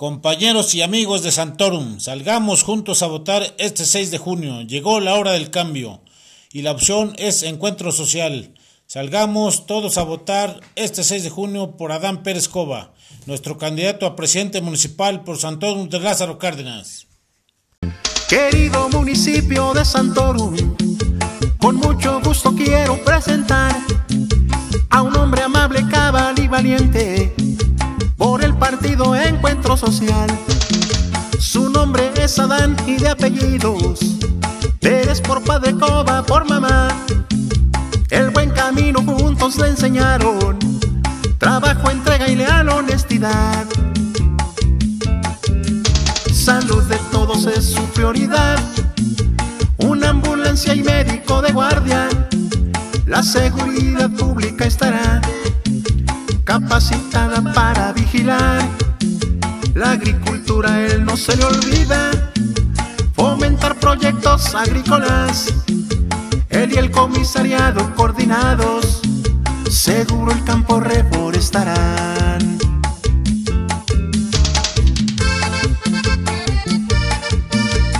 Compañeros y amigos de Santorum, salgamos juntos a votar este 6 de junio. Llegó la hora del cambio y la opción es encuentro social. Salgamos todos a votar este 6 de junio por Adán Pérez Cova, nuestro candidato a presidente municipal por Santorum de Lázaro Cárdenas. Querido municipio de Santorum, con mucho gusto quiero presentar a un hombre amable, cabal y valiente por el partido Encuentro Su nombre es Adán y de apellidos, Pérez por padre, Coba por mamá. El buen camino juntos le enseñaron, trabajo, entrega y leal honestidad. Salud de todos es su prioridad, una ambulancia y médico de guardia, la seguridad pública estará capacitada para vigilar. La agricultura él no se le olvida, fomentar proyectos agrícolas. Él y el comisariado coordinados, seguro el campo reforestará.